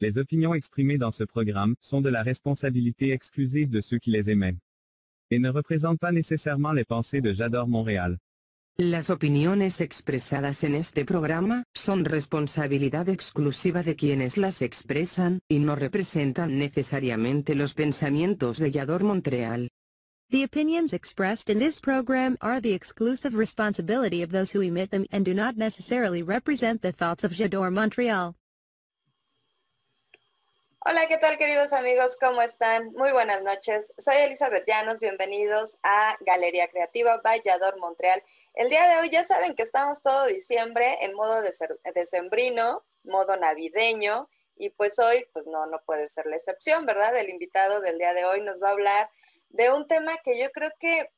Les opinions exprimées dans ce programme sont de la responsabilité exclusive de ceux qui les émettent et ne représentent pas nécessairement les pensées de J'adore Montréal. Las opiniones expresadas en este programa son responsabilidad exclusiva de quienes las expresan y no representan necesariamente los pensamientos de Yador Montreal. The opinions expressed in this program are the exclusive responsibility of those who emit them and do not necessarily represent the thoughts of Jador Montreal. Hola, ¿qué tal queridos amigos? ¿Cómo están? Muy buenas noches. Soy Elizabeth Llanos, bienvenidos a Galería Creativa Vallador Montreal. El día de hoy ya saben que estamos todo diciembre en modo decembrino, modo navideño, y pues hoy pues no, no puede ser la excepción, ¿verdad? El invitado del día de hoy nos va a hablar de un tema que yo creo que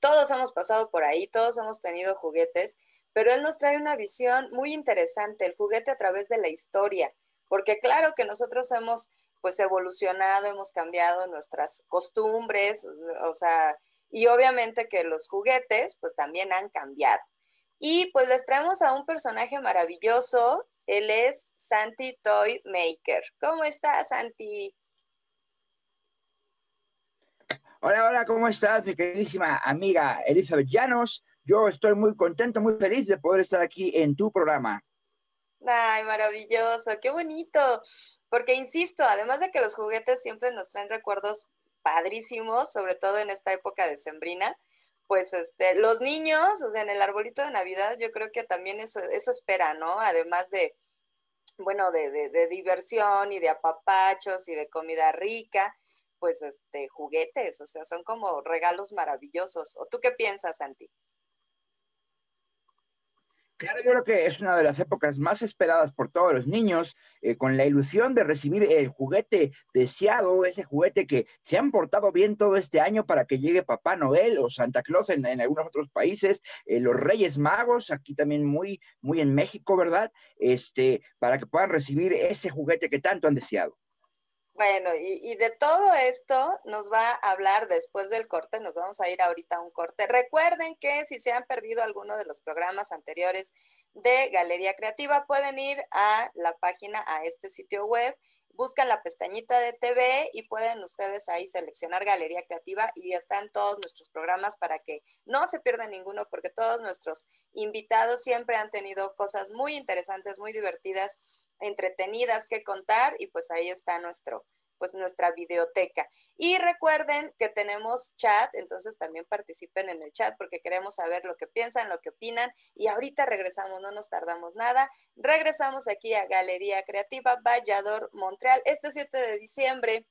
todos hemos pasado por ahí, todos hemos tenido juguetes, pero él nos trae una visión muy interesante, el juguete a través de la historia porque claro que nosotros hemos pues evolucionado, hemos cambiado nuestras costumbres, o sea, y obviamente que los juguetes pues también han cambiado. Y pues les traemos a un personaje maravilloso, él es Santi Toy Maker. ¿Cómo estás, Santi? Hola, hola, ¿cómo estás, mi queridísima amiga Elizabeth Llanos? Yo estoy muy contento, muy feliz de poder estar aquí en tu programa. Ay, maravilloso, qué bonito. Porque insisto, además de que los juguetes siempre nos traen recuerdos padrísimos, sobre todo en esta época de sembrina, pues este, los niños, o sea, en el arbolito de Navidad, yo creo que también eso, eso espera, ¿no? Además de, bueno, de, de, de diversión y de apapachos y de comida rica, pues este, juguetes, o sea, son como regalos maravillosos. ¿O tú qué piensas, Santi? Claro, yo creo que es una de las épocas más esperadas por todos los niños, eh, con la ilusión de recibir el juguete deseado, ese juguete que se han portado bien todo este año para que llegue Papá Noel o Santa Claus en, algunos otros países, eh, los Reyes Magos, aquí también muy, muy en México, ¿verdad? Este, para que puedan recibir ese juguete que tanto han deseado. Bueno, y, de todo esto nos va a hablar después del corte, nos vamos a ir ahorita a un corte. Recuerden que si se han perdido alguno de los programas anteriores de Galería Creativa, pueden ir a la página, a este sitio web, buscan la pestañita de TV y pueden ustedes ahí seleccionar Galería Creativa y están todos nuestros programas para que no se pierdan ninguno, porque todos nuestros invitados siempre han tenido cosas muy interesantes, muy divertidas entretenidas que contar y pues ahí está nuestro, pues nuestra videoteca. Y recuerden que tenemos chat, entonces también participen en el chat porque queremos saber lo que piensan, lo que opinan. Y ahorita regresamos, no nos tardamos nada. Regresamos aquí a Galería Creativa Vallador Montreal este 7 de diciembre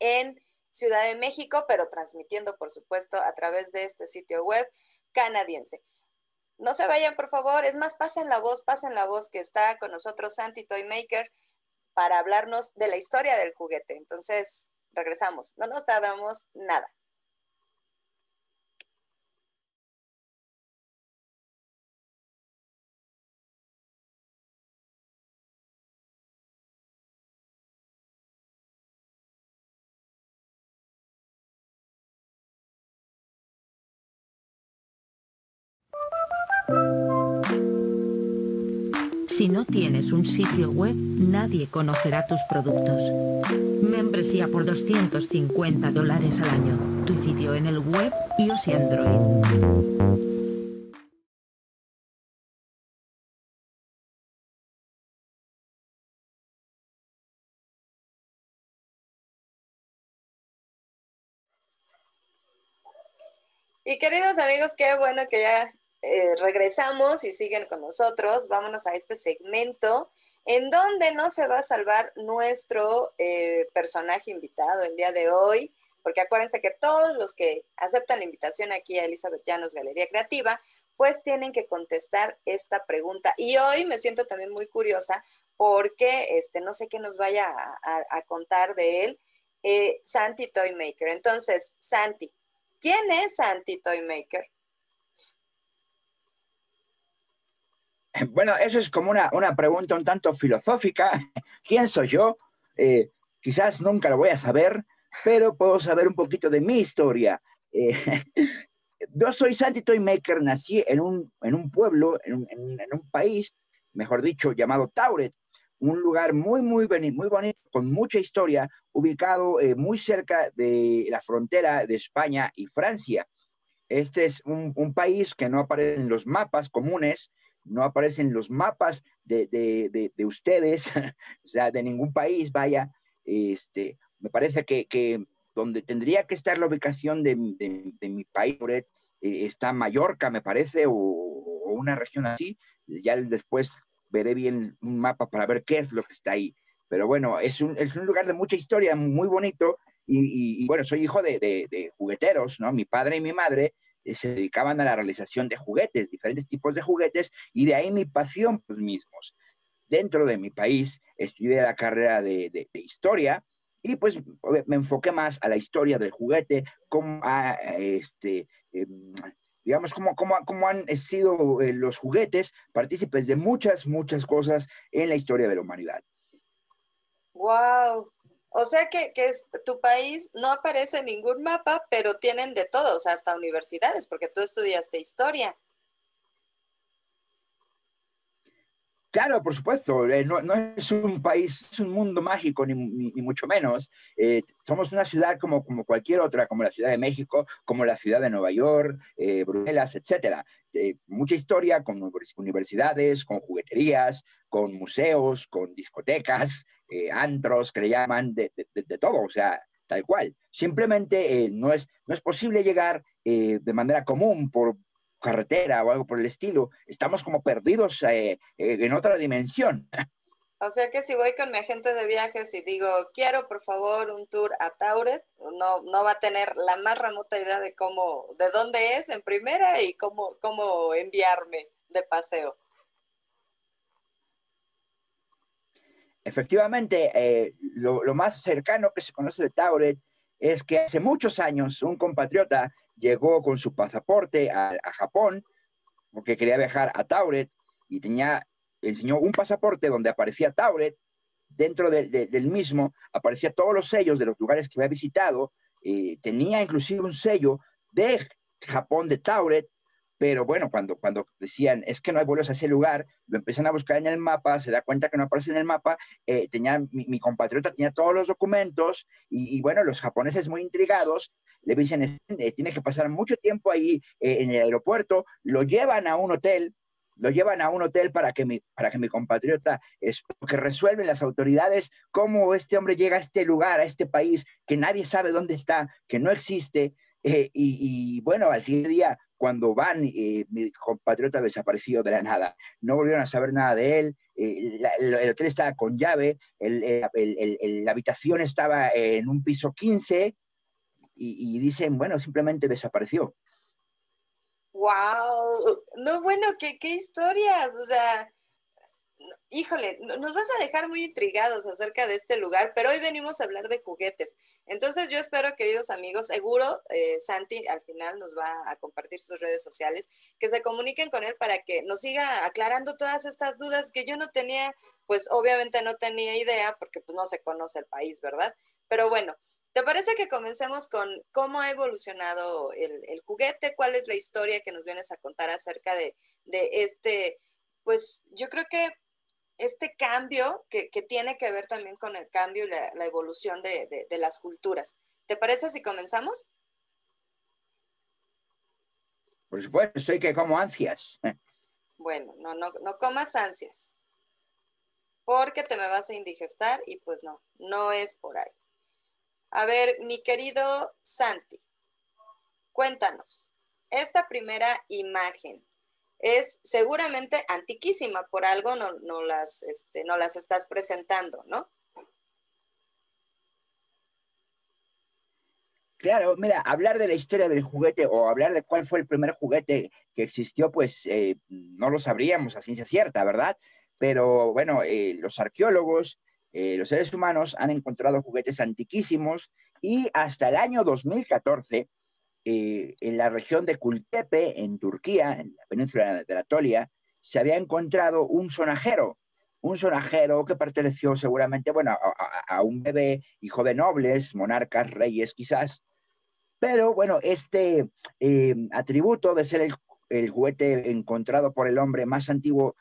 en Ciudad de México, pero transmitiendo, por supuesto, a través de este sitio web canadiense. No se vayan, por favor. Es más, pasen la voz, pasen la voz que está con nosotros Santi Toymaker para hablarnos de la historia del juguete. Entonces, regresamos. No nos tardamos nada. No tienes un sitio web, nadie conocerá tus productos. Membresía por 250 dólares al año. Tu sitio en el web, iOS y Android. Y queridos amigos, qué bueno que ya eh, regresamos y siguen con nosotros. Vámonos a este segmento en donde no se va a salvar nuestro eh, personaje invitado el día de hoy, porque acuérdense que todos los que aceptan la invitación aquí a Elizabeth Llanos Galería Creativa, pues tienen que contestar esta pregunta. Y hoy me siento también muy curiosa porque este, no sé qué nos vaya a, contar de él, eh, Santi Toymaker. Entonces, Santi, ¿quién es Santi Toymaker? Bueno, eso es como una, pregunta un tanto filosófica. ¿Quién soy yo? Eh, quizás nunca lo voy a saber, pero puedo saber un poquito de mi historia. Eh, yo soy Santi Toymaker, nací en un, en un pueblo, en un, en un, país, mejor dicho, llamado Tauret, un lugar muy, muy, muy bonito, con mucha historia, ubicado eh, muy cerca de la frontera de España y Francia. Este es un, un, país que no aparece en los mapas comunes, no aparece en los mapas de, de, de, ustedes, o sea, de ningún país, vaya. Este, me parece que, que donde tendría que estar la ubicación de, mi país, eh, está Mallorca, me parece, o, una región así. Ya después veré bien un mapa para ver qué es lo que está ahí. Pero bueno, es un, es un lugar de mucha historia, muy bonito. Y, bueno, soy hijo de, de, jugueteros, ¿no? Mi padre y mi madre se dedicaban a la realización de juguetes, diferentes tipos de juguetes, y de ahí mi pasión por los mismos. Dentro de mi país estudié la carrera de, historia y pues me enfoqué más a la historia del juguete, cómo a, este, em, digamos, cómo, cómo, cómo, han sido eh, los juguetes partícipes de muchas, muchas cosas en la historia de la humanidad. ¡Wow! O sea que, que tu país no aparece en ningún mapa, pero tienen de todos, hasta universidades, porque tú estudiaste historia. Claro, por supuesto, eh, no, es un país, es un mundo mágico, ni, mucho menos. Eh, somos una ciudad como, cualquier otra, como la Ciudad de México, como la ciudad de Nueva York, eh, Bruselas, etc. mucha historia con universidades, con jugueterías, con museos, con discotecas, antros, que le llaman, de, todo, o sea, tal cual. Simplemente no es posible llegar de manera común por, carretera o algo por el estilo, estamos como perdidos eh, eh, en otra dimensión. O sea que si voy con mi agente de viajes y digo, quiero por favor un tour a Tauret, no, no va a tener la más remota idea de cómo, de dónde es en primera y cómo, cómo enviarme de paseo. Efectivamente, eh, lo, lo, más cercano que se conoce de Tauret es que hace muchos años un compatriota llegó con su pasaporte a, Japón porque quería viajar a Tauret y tenía, enseñó un pasaporte donde aparecía Tauret, dentro del mismo aparecía todos los sellos de los lugares que había visitado, eh, tenía inclusive un sello de Japón de Tauret, pero bueno, cuando, cuando decían, es que no hay vuelos a ese lugar, lo empiezan a buscar en el mapa, se da cuenta que no aparece en el mapa, eh, tenía, mi, compatriota tenía todos los documentos y, bueno, los japoneses muy intrigados le dicen, eh, tiene que pasar mucho tiempo ahí eh, en el aeropuerto, lo llevan a un hotel, lo llevan a un hotel para que mi, para que mi compatriota, es, que resuelven las autoridades cómo este hombre llega a este lugar, a este país, que nadie sabe dónde está, que no existe, y, y, bueno, al siguiente día cuando van, eh, mi compatriota desaparecido de la nada. No volvieron a saber nada de él. Eh, el, hotel estaba con llave, la habitación estaba en un piso 15 y, dicen, bueno, simplemente desapareció. ¡Wow! No, bueno, qué, qué historias. O sea, híjole, nos vas a dejar muy intrigados acerca de este lugar, pero hoy venimos a hablar de juguetes. Entonces yo espero, queridos amigos, seguro eh, Santi al final nos va a compartir sus redes sociales, que se comuniquen con él para que nos siga aclarando todas estas dudas que yo no tenía, pues obviamente no tenía idea porque pues no se conoce el país, ¿verdad? Pero bueno. ¿Te parece que comencemos con cómo ha evolucionado el, juguete? ¿Cuál es la historia que nos vienes a contar acerca de, de este, pues yo creo que este cambio que, tiene que ver también con el cambio y la, evolución de, las culturas. ¿Te parece si comenzamos? Por supuesto, soy que como ansias. Bueno, no, no, no comas ansias, porque te me vas a indigestar y pues no, no es por ahí. A ver, mi querido Santi, cuéntanos, esta primera imagen, es seguramente antiquísima, por algo no, no, las, este, no las estás presentando, ¿no? Claro, mira, hablar de la historia del juguete o hablar de cuál fue el primer juguete que existió, pues eh, no lo sabríamos a ciencia cierta, ¿verdad? Pero bueno, eh, los arqueólogos, eh, los seres humanos han encontrado juguetes antiquísimos y hasta el año 2014 eh, en la región de Kultepe, en Turquía, en la península de Anatolia, se había encontrado un sonajero, un sonajero que perteneció seguramente, bueno, a, un bebé, hijo de nobles, monarcas, reyes quizás. Pero bueno, este eh, atributo de ser el, el, juguete encontrado por el hombre más antiguo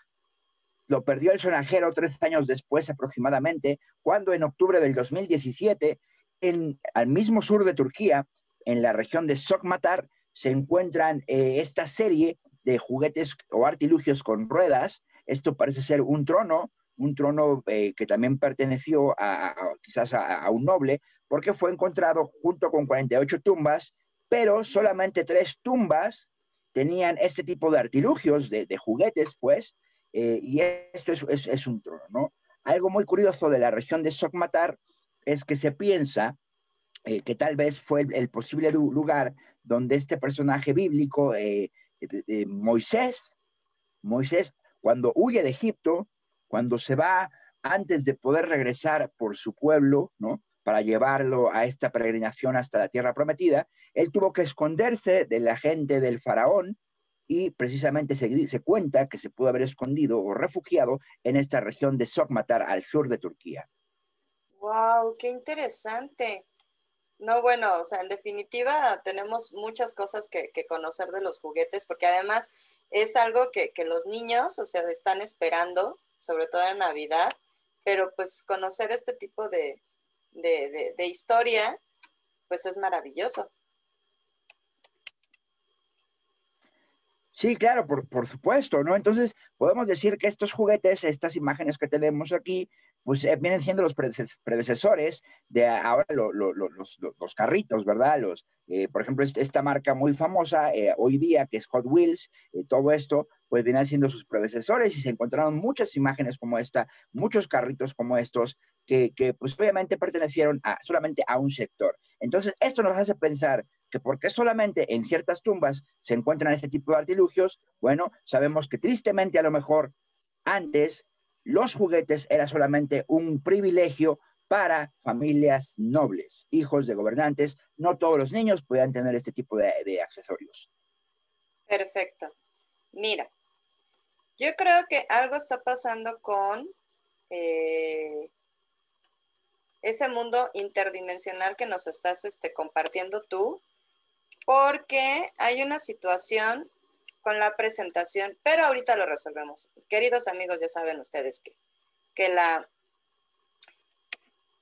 lo perdió el sonajero tres años después aproximadamente, cuando en octubre del 2017, en, al mismo sur de Turquía, en la región de Sokmatar, se encuentran eh, esta serie de juguetes o artilugios con ruedas. Esto parece ser un trono, un trono eh, que también perteneció a, quizás a, un noble, porque fue encontrado junto con 48 tumbas, pero solamente tres tumbas tenían este tipo de artilugios, de, juguetes, pues, eh, y esto es, un trono, ¿no? Algo muy curioso de la región de Sokmatar es que se piensa que tal vez fue el, posible lugar donde este personaje bíblico, Moisés, Moisés, cuando huye de Egipto, cuando se va antes de poder regresar por su pueblo, ¿no? Para llevarlo a esta peregrinación hasta la tierra prometida, él tuvo que esconderse de la gente del faraón y precisamente se, se cuenta que se pudo haber escondido o refugiado en esta región de Sokmatar, al sur de Turquía. ¡Wow! ¡Qué interesante! No, bueno, o sea, en definitiva tenemos muchas cosas que, conocer de los juguetes, porque además es algo que, los niños, o sea, están esperando, sobre todo en Navidad, pero pues conocer este tipo de, de historia, pues es maravilloso. Sí, claro, por, por, supuesto, ¿no? Entonces, podemos decir que estos juguetes, estas imágenes que tenemos aquí, pues eh, vienen siendo los predecesores de ahora los, carritos, ¿verdad? Los, eh, por ejemplo, esta marca muy famosa eh, hoy día, que es Hot Wheels, todo esto, pues vienen siendo sus predecesores y se encontraron muchas imágenes como esta, muchos carritos como estos, que, que pues obviamente pertenecieron a, solamente a un sector. Entonces, esto nos hace pensar que porque solamente en ciertas tumbas se encuentran este tipo de artilugios, bueno, sabemos que tristemente a lo mejor antes los juguetes era solamente un privilegio para familias nobles, hijos de gobernantes. No todos los niños podían tener este tipo de, accesorios. Perfecto. Mira, yo creo que algo está pasando con eh, ese mundo interdimensional que nos estás este, compartiendo tú porque hay una situación con la presentación, pero ahorita lo resolvemos. Queridos amigos, ya saben ustedes que, que la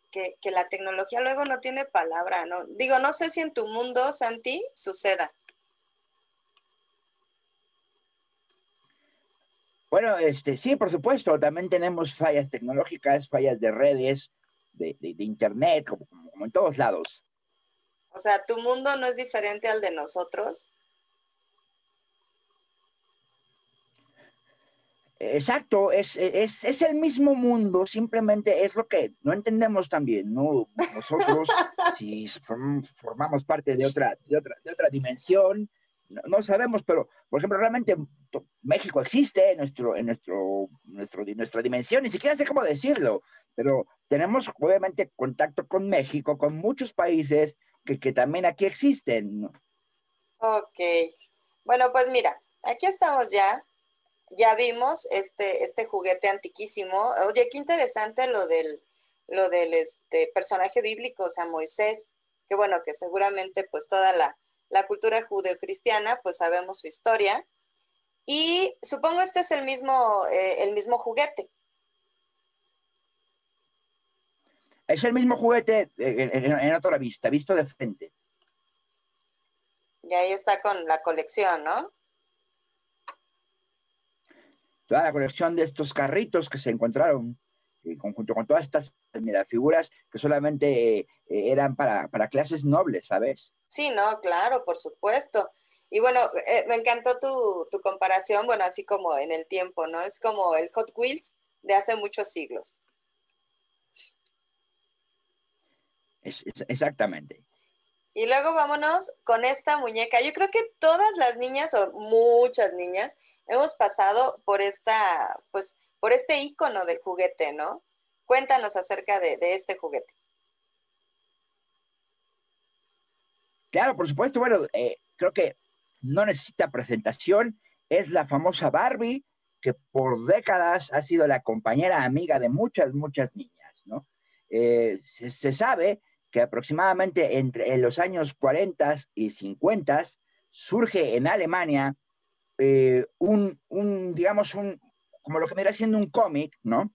que, que, la tecnología luego no tiene palabra, ¿no? Digo, no sé si en tu mundo, Santi, suceda. Bueno, este, sí, por supuesto, también tenemos fallas tecnológicas, fallas de redes, de, de, internet, como, como, en todos lados. O sea, tu mundo no es diferente al de nosotros. Exacto, es, es, es, el mismo mundo, simplemente es lo que no entendemos también, ¿no? Nosotros, si formamos parte de otra, de otra, de otra dimensión, no, sabemos, pero, por ejemplo, realmente México existe en, nuestro, en nuestro, nuestro, nuestra dimensión, ni siquiera sé cómo decirlo, pero tenemos obviamente contacto con México, con muchos países, que, también aquí existen. Ok. Bueno, pues mira, aquí estamos ya. Ya vimos este, este juguete antiquísimo. Oye, qué interesante lo del, lo del este, personaje bíblico, o sea, Moisés, que bueno, que seguramente pues toda la, la cultura judeocristiana, pues sabemos su historia. Y supongo este es el mismo, eh, el mismo juguete. Es el mismo juguete eh, en, otra vista, visto de frente. Y ahí está con la colección, ¿no? Toda la colección de estos carritos que se encontraron, eh, conjunto con todas estas figuras que solamente eh, eran para, clases nobles, ¿sabes? Sí, no, claro, por supuesto. Y bueno, me encantó tu, tu comparación, bueno, así como en el tiempo, ¿no? Es como el Hot Wheels de hace muchos siglos. exactamente. Y luego vámonos con esta muñeca. Yo creo que todas las niñas, o muchas niñas, hemos pasado por esta, pues, por este icono del juguete, ¿no? Cuéntanos acerca de, este juguete. Claro, por supuesto. Bueno, eh, creo que no necesita presentación. Es la famosa Barbie, que por décadas ha sido la compañera amiga de muchas, muchas niñas, ¿no? eh, se, sabe que aproximadamente entre los años 40 y 50 surge en Alemania eh, un, digamos, un, como lo que me era siendo un cómic, ¿no?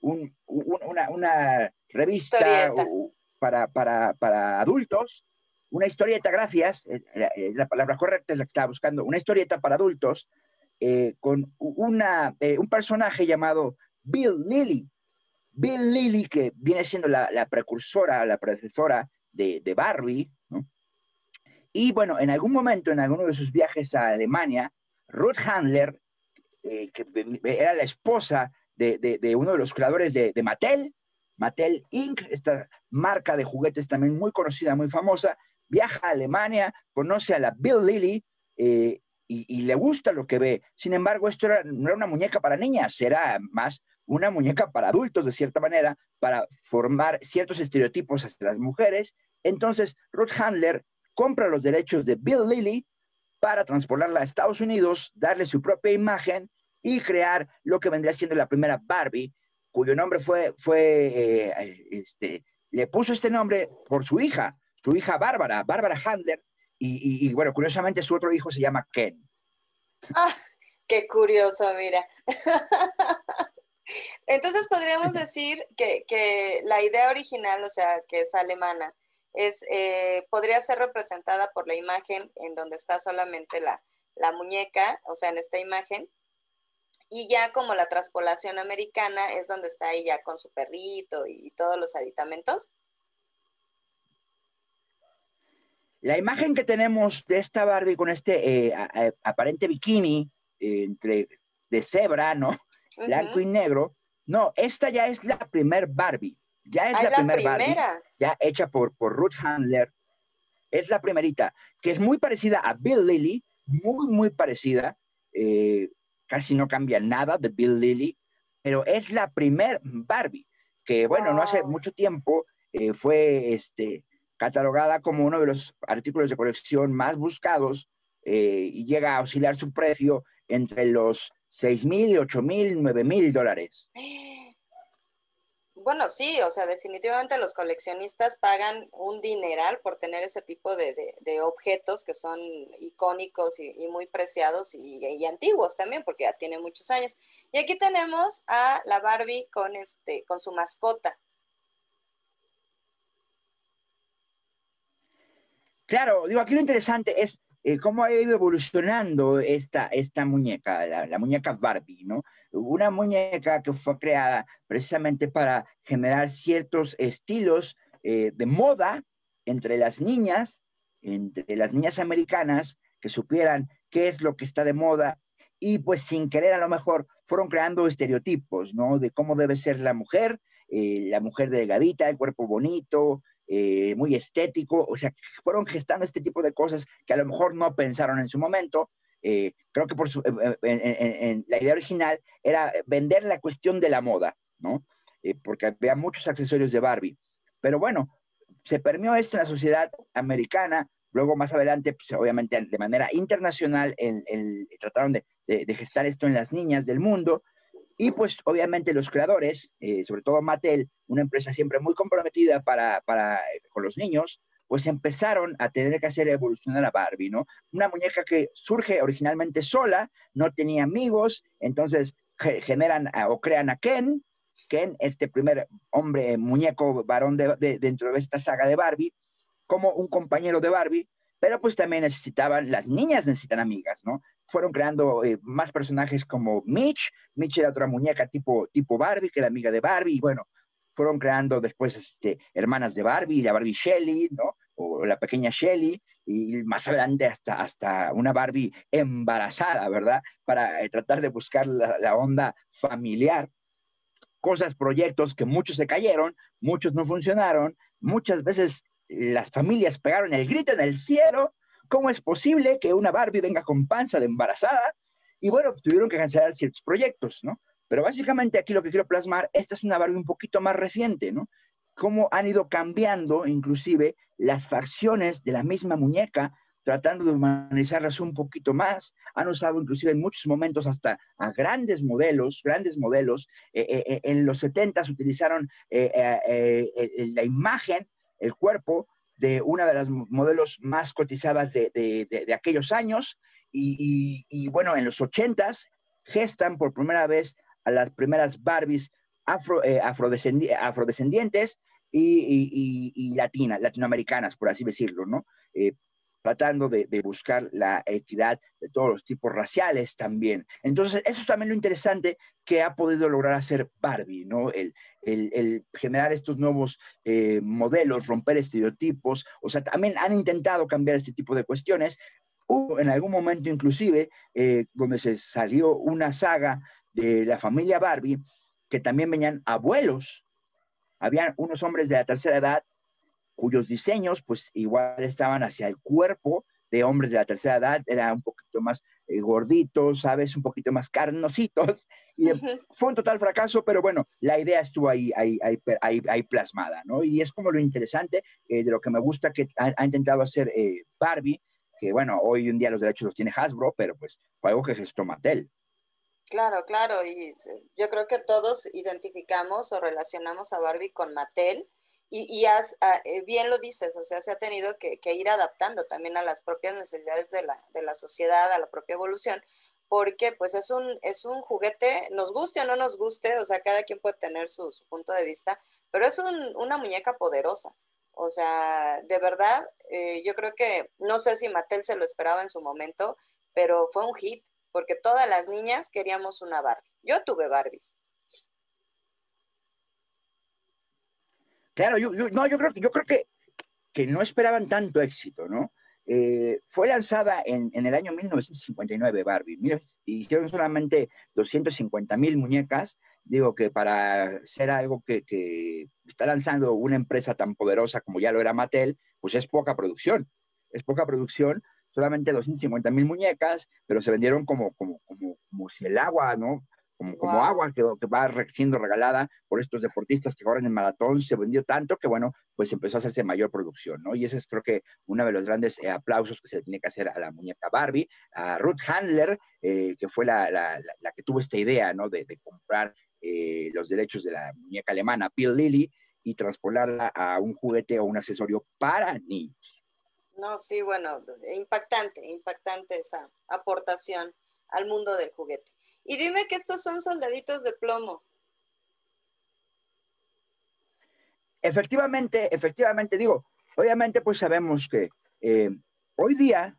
una, revista para, para, para, adultos, una historieta, gracias, la, palabra correcta es la que estaba buscando, una historieta para adultos con una, un personaje llamado Bill Lilly. Bill Lilly, que viene siendo la, precursora, la predecesora de, Barbie, Y bueno, en algún momento, en alguno de sus viajes a Alemania, Ruth Handler, eh, que era la esposa de, uno de los creadores de, Mattel, Mattel Inc., esta marca de juguetes también muy conocida, muy famosa, viaja a Alemania, conoce a la Bill Lilly eh, y, le gusta lo que ve. Sin embargo, esto no era una muñeca para niñas, era más una muñeca para adultos, de cierta manera, para formar ciertos estereotipos hacia las mujeres. Entonces, Ruth Handler compra los derechos de Bill Lilly para transportarla a Estados Unidos, darle su propia imagen y crear lo que vendría siendo la primera Barbie, cuyo nombre fue, fue eh, este, le puso este nombre por su hija, su hija Bárbara, Bárbara Handler, y, bueno, curiosamente su otro hijo se llama Ken. Ah, qué curioso, mira. Entonces podríamos decir que, la idea original, o sea, que es alemana, es, eh, podría ser representada por la imagen en donde está solamente la, muñeca, o sea, en esta imagen, y ya como la traspolación americana es donde está ella con su perrito y todos los aditamentos. La imagen que tenemos de esta Barbie con este eh, aparente bikini eh, entre de cebra, ¿no? blanco y negro. No, esta ya es la primer Barbie. Ya es ah, la, primer Barbie. Ya hecha por, por Ruth Handler. Es la primerita, que es muy parecida a Bill Lilly, muy, muy parecida. Eh, casi no cambia nada de Bill Lilly, pero es la primer Barbie, que bueno, no hace mucho tiempo eh, fue este, catalogada como uno de los artículos de colección más buscados eh, y llega a oscilar su precio entre los 6 mil, 8 mil, 9 mil dólares. Bueno, sí, o sea, definitivamente los coleccionistas pagan un dineral por tener ese tipo de, objetos que son icónicos y, muy preciados y, antiguos también, porque ya tiene muchos años. Y aquí tenemos a la Barbie con, este, con su mascota. Claro, digo, aquí lo interesante es eh, cómo ha ido evolucionando esta, esta muñeca, la, muñeca Barbie, ¿no? Una muñeca que fue creada precisamente para generar ciertos estilos eh, de moda entre las niñas, entre las niñas americanas, que supieran qué es lo que está de moda y pues sin querer a lo mejor fueron creando estereotipos, ¿no? De cómo debe ser la mujer, eh, la mujer delgadita, el cuerpo bonito, eh, muy estético, o sea, fueron gestando este tipo de cosas que a lo mejor no pensaron en su momento. Eh, creo que por su, en, la idea original era vender la cuestión de la moda, ¿no? Eh, porque había muchos accesorios de Barbie. Pero bueno, se permeó esto en la sociedad americana, luego más adelante, pues, obviamente de manera internacional, trataron de, de, gestar esto en las niñas del mundo, y pues obviamente los creadores, eh, sobre todo Mattel, una empresa siempre muy comprometida para, para, eh, con los niños, pues empezaron a tener que hacer evolucionar a Barbie, ¿no? Una muñeca que surge originalmente sola, no tenía amigos, entonces generan o crean a Ken, Ken, este primer hombre, muñeco varón de, dentro de esta saga de Barbie, como un compañero de Barbie, pero pues también necesitaban, las niñas necesitan amigas, ¿no? Fueron creando eh, más personajes como Mitch, Mitch era otra muñeca tipo, tipo Barbie, que era amiga de Barbie, y bueno, fueron creando después este, hermanas de Barbie, la Barbie Shelly, ¿no? O la pequeña Shelly, y más adelante hasta, hasta una Barbie embarazada, ¿verdad? Para eh, tratar de buscar la, la onda familiar cosas, proyectos que muchos se cayeron, muchos no funcionaron, muchas veces las familias pegaron el grito en el cielo, ¿cómo es posible que una Barbie venga con panza de embarazada? Y bueno, tuvieron que cancelar ciertos proyectos, ¿no? Pero básicamente aquí lo que quiero plasmar, esta es una Barbie un poquito más reciente, ¿no? Cómo han ido cambiando inclusive las facciones de la misma muñeca, tratando de humanizarlas un poquito más. Han usado inclusive en muchos momentos hasta a grandes modelos, grandes modelos. Eh, eh, eh, en los 70 utilizaron la imagen, el cuerpo de una de las modelos más cotizadas de, aquellos años. Y, bueno, en los 80 gestan por primera vez a las primeras Barbies afro, afrodescendientes y, y, latinas, latinoamericanas, por así decirlo, ¿no? Eh, tratando de, buscar la equidad de todos los tipos raciales también. Entonces, eso es también lo interesante que ha podido lograr hacer Barbie, ¿no? El, el, generar estos nuevos eh, modelos, romper estereotipos, o sea, también han intentado cambiar este tipo de cuestiones. Hubo en algún momento inclusive eh, donde se salió una saga de la familia Barbie, que también venían abuelos habían unos hombres de la tercera edad cuyos diseños pues igual estaban hacia el cuerpo de hombres de la tercera edad, eran un poquito más eh, gorditos, ¿sabes? Un poquito más carnositos. Y fue un total fracaso, pero bueno, la idea estuvo ahí, ahí, ahí, plasmada, ¿no? Y es como lo interesante eh, de lo que me gusta que ha, intentado hacer eh, Barbie, que bueno, hoy en día los derechos los tiene Hasbro, pero pues fue algo que gestó Mattel. Claro, claro, y yo creo que todos identificamos o relacionamos a Barbie con Mattel y, y ah, eh, bien lo dices, o sea, se ha tenido que, ir adaptando también a las propias necesidades de la, de la sociedad, a la propia evolución, porque pues es un, es un juguete, nos guste o no nos guste, o sea, cada quien puede tener su, punto de vista, pero es una muñeca poderosa. O sea, de verdad, eh, yo creo que, no sé si Mattel se lo esperaba en su momento, pero fue un hit porque todas las niñas queríamos una Barbie. Yo tuve Barbies. Claro, yo, no, yo creo, yo creo que, que no esperaban tanto éxito, ¿no? Eh, fue lanzada en, el año 1959 Barbie. Mira, hicieron solamente 250 mil muñecas. Digo que para ser algo que, que, está lanzando una empresa tan poderosa como ya lo era Mattel, pues es poca producción. Es poca producción solamente 250 mil muñecas, pero se vendieron como, como, como, como si el agua, ¿no? Como, como agua que, que, va siendo regalada por estos deportistas que corren en maratón, se vendió tanto que, bueno, pues empezó a hacerse mayor producción, ¿no? Y ese es creo que uno de los grandes eh, aplausos que se le tiene que hacer a la muñeca Barbie, a Ruth Handler, eh, que fue la, la, la, que tuvo esta idea, ¿no? De, de comprar eh, los derechos de la muñeca alemana Bill Lilly y transponerla a un juguete o un accesorio para niños. No, sí, bueno, impactante, impactante esa aportación al mundo del juguete. Y dime que estos son soldaditos de plomo. Efectivamente, efectivamente, digo, obviamente pues sabemos que eh, hoy día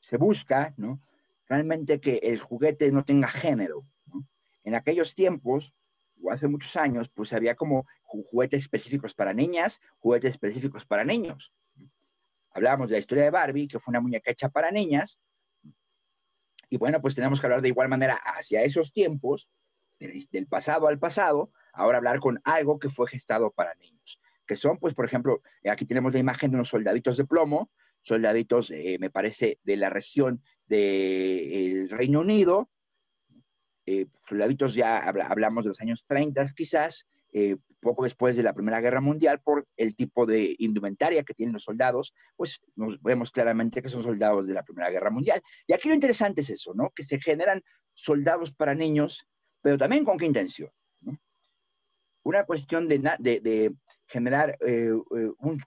se busca, ¿no? Realmente que el juguete no tenga género. En aquellos tiempos, o hace muchos años, pues había como juguetes específicos para niñas, juguetes específicos para niños. Hablábamos de la historia de Barbie, que fue una muñeca hecha para niñas. Y bueno, pues tenemos que hablar de igual manera hacia esos tiempos, del, pasado al pasado, ahora hablar con algo que fue gestado para niños, que son, pues, por ejemplo, aquí tenemos la imagen de unos soldaditos de plomo, soldaditos, eh, me parece, de la región del Reino Unido, eh, soldaditos ya hablamos de los años 30 quizás, eh, poco después de la Primera Guerra Mundial, por el tipo de indumentaria que tienen los soldados, pues nos vemos claramente que son soldados de la Primera Guerra Mundial. Y aquí lo interesante es eso, ¿no? Que se generan soldados para niños, pero también con qué intención. Una cuestión de, de, generar eh, eh, una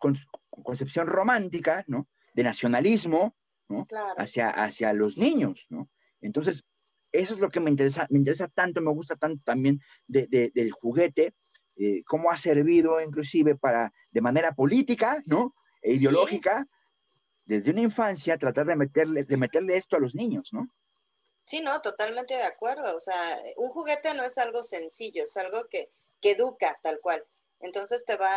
concepción romántica, ¿no? De nacionalismo, ¿no? Hacia, hacia los niños, ¿no? Entonces, eso es lo que me interesa, me interesa tanto, me gusta tanto también del juguete, eh, cómo ha servido inclusive para, de manera política, ¿no? E ideológica, desde una infancia, tratar de meterle, de meterle esto a los niños, ¿no? Sí, no, totalmente de acuerdo. O sea, un juguete no es algo sencillo, es algo que, que educa tal cual. Entonces te va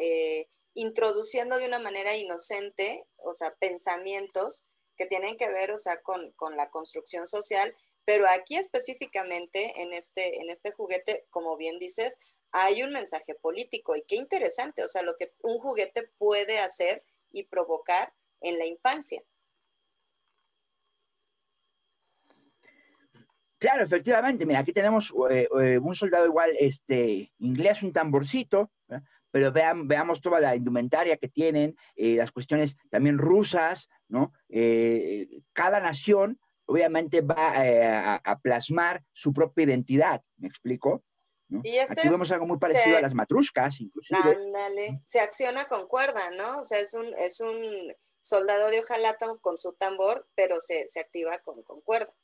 eh, introduciendo de una manera inocente, o sea, pensamientos que tienen que ver, o sea, con, con la construcción social, pero aquí específicamente en este, en este juguete, como bien dices, hay un mensaje político y qué interesante, o sea, lo que un juguete puede hacer y provocar en la infancia. Claro, efectivamente. Mira, aquí tenemos eh, eh, un soldado igual, este, inglés, un tamborcito, pero veamos toda la indumentaria que tienen, eh, las cuestiones también rusas, ¿no? Cada nación obviamente va a, plasmar su propia identidad, ¿me explico? Y este Aquí vemos algo muy parecido a las matruscas, inclusive. Ándale, se acciona con cuerda, ¿no? O sea, es un, es un soldado de hojalata con su tambor, pero se, activa con, con cuerda.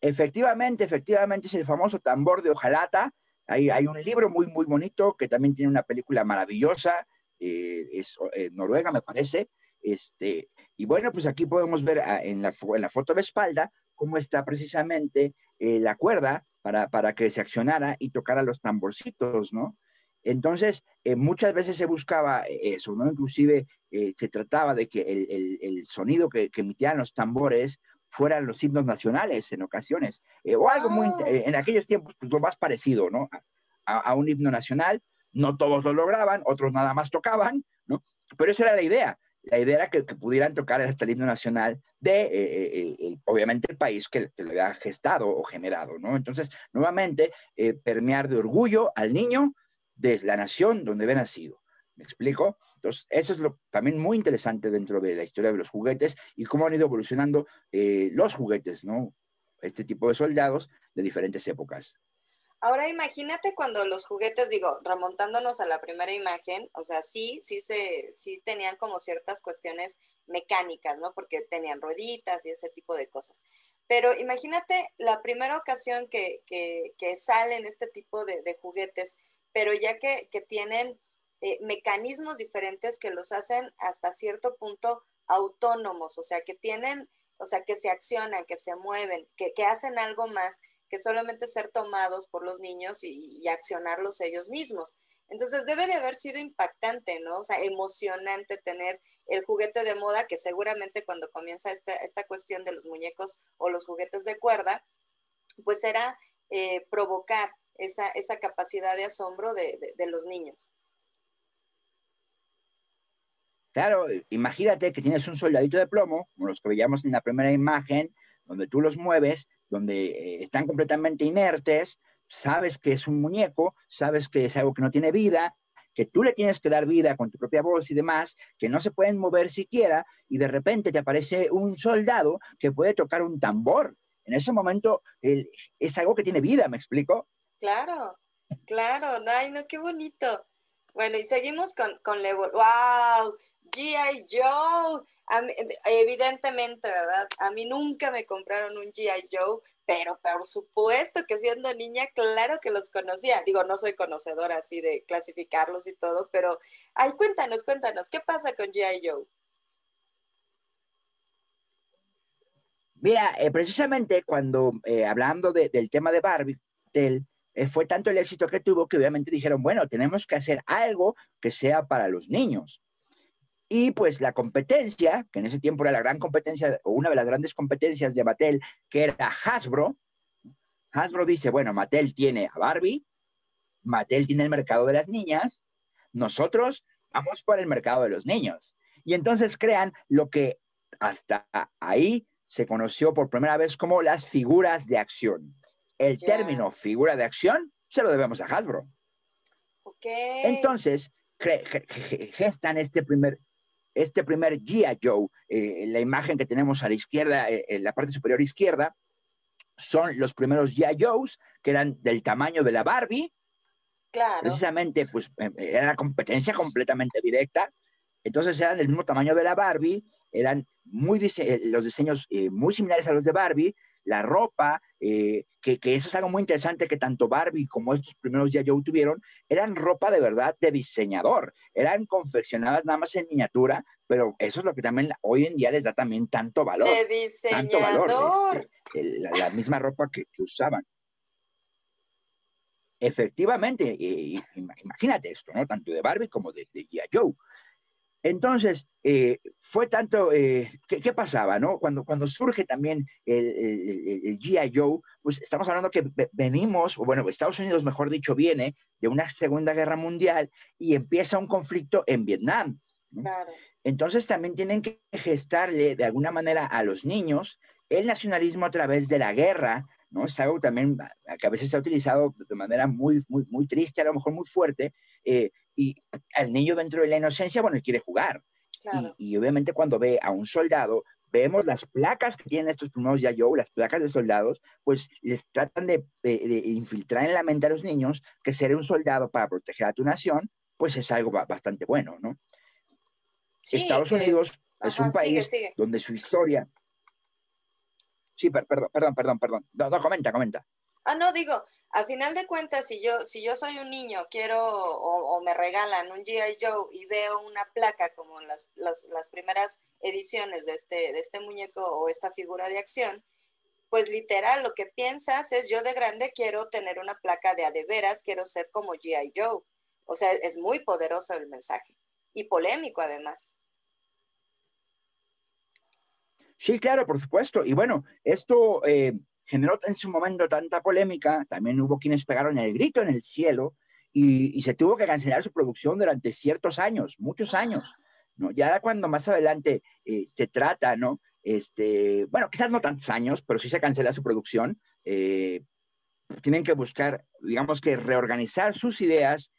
Efectivamente, efectivamente es el famoso tambor de hojalata, hay, un libro muy, muy bonito que también tiene una película maravillosa, eh, es eh, Noruega, me parece. Este, y bueno, pues aquí podemos ver ah, en, la, en la foto de espalda cómo está precisamente eh, la cuerda para, para, que se accionara y tocara los tamborcitos, ¿no? Entonces, muchas veces se buscaba eso, ¿no? Inclusive se trataba de que el, el, sonido que, que, emitían los tambores fueran los himnos nacionales en ocasiones, eh, o algo muy, eh, en aquellos tiempos, pues lo más parecido, ¿no? A, un himno nacional, no todos lo lograban, otros nada más tocaban, ¿no? Pero esa era la idea, la idea era que, pudieran tocar hasta el himno nacional de, eh, obviamente, el país que, lo había gestado o generado, ¿no? Entonces, nuevamente, permear de orgullo al niño de la nación donde había nacido. ¿Me explico? Entonces, eso es lo también muy interesante dentro de la historia de los juguetes y cómo han ido evolucionando eh, los juguetes, ¿no? Este tipo de soldados de diferentes épocas. Ahora imagínate cuando los juguetes, digo, remontándonos a la primera imagen, o sea, sí, sí se, sí tenían como ciertas cuestiones mecánicas, ¿no? Porque tenían rueditas y ese tipo de cosas. Pero imagínate la primera ocasión que, que, que salen este tipo de, juguetes, pero ya que, que tienen eh, mecanismos diferentes que los hacen hasta cierto punto autónomos, o sea, que tienen, o sea, que se accionan, que se mueven, que, hacen algo más que solamente ser tomados por los niños y, accionarlos ellos mismos. Entonces debe de haber sido impactante, ¿no? O sea, emocionante tener el juguete de moda que seguramente cuando comienza esta, esta cuestión de los muñecos o los juguetes de cuerda, pues era eh, provocar esa, esa, capacidad de asombro de los niños. Claro, imagínate que tienes un soldadito de plomo, como los que veíamos en la primera imagen, donde tú los mueves, donde eh, están completamente inertes, sabes que es un muñeco, sabes que es algo que no tiene vida, que tú le tienes que dar vida con tu propia voz y demás, que no se pueden mover siquiera, y de repente te aparece un soldado que puede tocar un tambor. En ese momento es algo que tiene vida, ¿me explico? Claro, claro, ay, no, qué bonito. Bueno, y seguimos con, con ¡Wow! G.I. Joe, evidentemente, ¿verdad? A mí nunca me compraron un G.I. Joe, pero por supuesto que siendo niña, claro que los conocía. Digo, no soy conocedora así de clasificarlos y todo, pero, ay, cuéntanos, cuéntanos, ¿qué pasa con G.I. Joe? Mira, eh, precisamente cuando eh, hablando del tema de Barbie, eh, fue tanto el éxito que tuvo que obviamente dijeron, bueno, tenemos que hacer algo que sea para los niños. Y pues la competencia, que en ese tiempo era la gran competencia, o una de las grandes competencias de Mattel, que era Hasbro, Hasbro dice, bueno, Mattel tiene a Barbie, Mattel tiene el mercado de las niñas, nosotros vamos por el mercado de los niños. Y entonces crean lo que hasta ahí se conoció por primera vez como las figuras de acción. El término figura de acción se lo debemos a Hasbro. Entonces, gestan este primer este primer G.I. Joe, eh, la imagen que tenemos a la izquierda, eh, en la parte superior izquierda, son los primeros G.I. Joes, que eran del tamaño de la Barbie. Claro. Precisamente, pues eh, era una competencia completamente directa. Entonces eran del mismo tamaño de la Barbie, eran muy los diseños muy similares a los de Barbie, la ropa, eh, que, eso es algo muy interesante que tanto Barbie como estos primeros ya yo tuvieron, eran ropa de verdad de diseñador, eran confeccionadas nada más en miniatura, pero eso es lo que también hoy en día les da también tanto valor. De diseñador. la, misma ropa que, usaban. Efectivamente, imagínate esto, ¿no? Tanto de Barbie como de, de Joe. Entonces, eh, fue tanto, eh, ¿qué, pasaba, no? Cuando, cuando surge también el, el, G.I. Joe, pues estamos hablando que venimos, o bueno, Estados Unidos, mejor dicho, viene de una Segunda Guerra Mundial y empieza un conflicto en Vietnam. Entonces también tienen que gestarle de alguna manera a los niños el nacionalismo a través de la guerra, ¿no? Es algo también que a veces se ha utilizado de manera muy, muy, muy triste, a lo mejor muy fuerte, eh, y al niño dentro de la inocencia, bueno, él quiere jugar. Y, obviamente cuando ve a un soldado, vemos las placas que tienen estos primeros ya yo, las placas de soldados, pues les tratan de, infiltrar en la mente a los niños que ser un soldado para proteger a tu nación, pues es algo bastante bueno, ¿no? Estados Unidos es un país donde su historia Sí, perdón, perdón, perdón, perdón. No, no, comenta, comenta. Ah, no, digo, al final de cuentas, si yo, si yo soy un niño, quiero o, me regalan un G.I. Joe y veo una placa como las, las, las, primeras ediciones de este, de este muñeco o esta figura de acción, pues literal lo que piensas es yo de grande quiero tener una placa de a de veras, quiero ser como G.I. Joe. O sea, es muy poderoso el mensaje y polémico además. Sí, claro, por supuesto. Y bueno, esto eh, generó en su momento tanta polémica, también hubo quienes pegaron el grito en el cielo y, se tuvo que cancelar su producción durante ciertos años, muchos años. ¿no? Ya cuando más adelante eh, se trata, ¿no? Este, bueno, quizás no tantos años, pero sí se cancela su producción. Eh, tienen que buscar, digamos que reorganizar sus ideas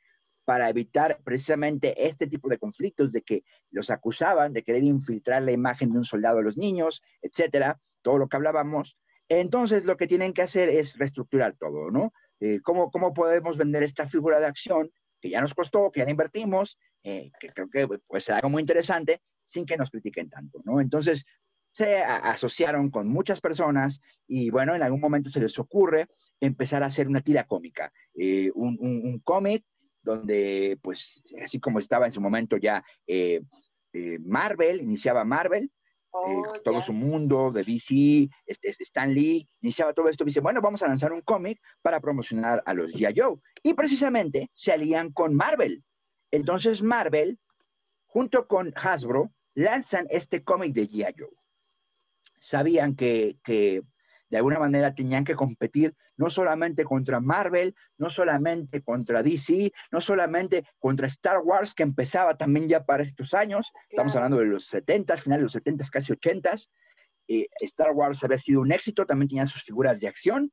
para evitar precisamente este tipo de conflictos de que los acusaban de querer infiltrar la imagen de un soldado a los niños, etcétera, todo lo que hablábamos. Entonces, lo que tienen que hacer es reestructurar todo, ¿no? Eh, ¿cómo, ¿Cómo podemos vender esta figura de acción que ya nos costó, que ya invertimos, eh, que creo que puede ser algo muy interesante, sin que nos critiquen tanto, ¿no? Entonces, se asociaron con muchas personas y bueno, en algún momento se les ocurre empezar a hacer una tira cómica, eh, un, un, cómic donde pues así como estaba en su momento ya Marvel, iniciaba Marvel, eh, oh, todo su mundo de DC, este, Stan Lee, iniciaba todo esto, dice, bueno, vamos a lanzar un cómic para promocionar a los G.I. Joe. Y precisamente se alían con Marvel. Entonces Marvel, junto con Hasbro, lanzan este cómic de G.I. Joe. Sabían que, que de alguna manera tenían que competir no solamente contra Marvel, no solamente contra DC, no solamente contra Star Wars, que empezaba también ya para estos años, estamos hablando de los 70, finales de los 70, casi 80. Eh, Star Wars había sido un éxito, también tenía sus figuras de acción,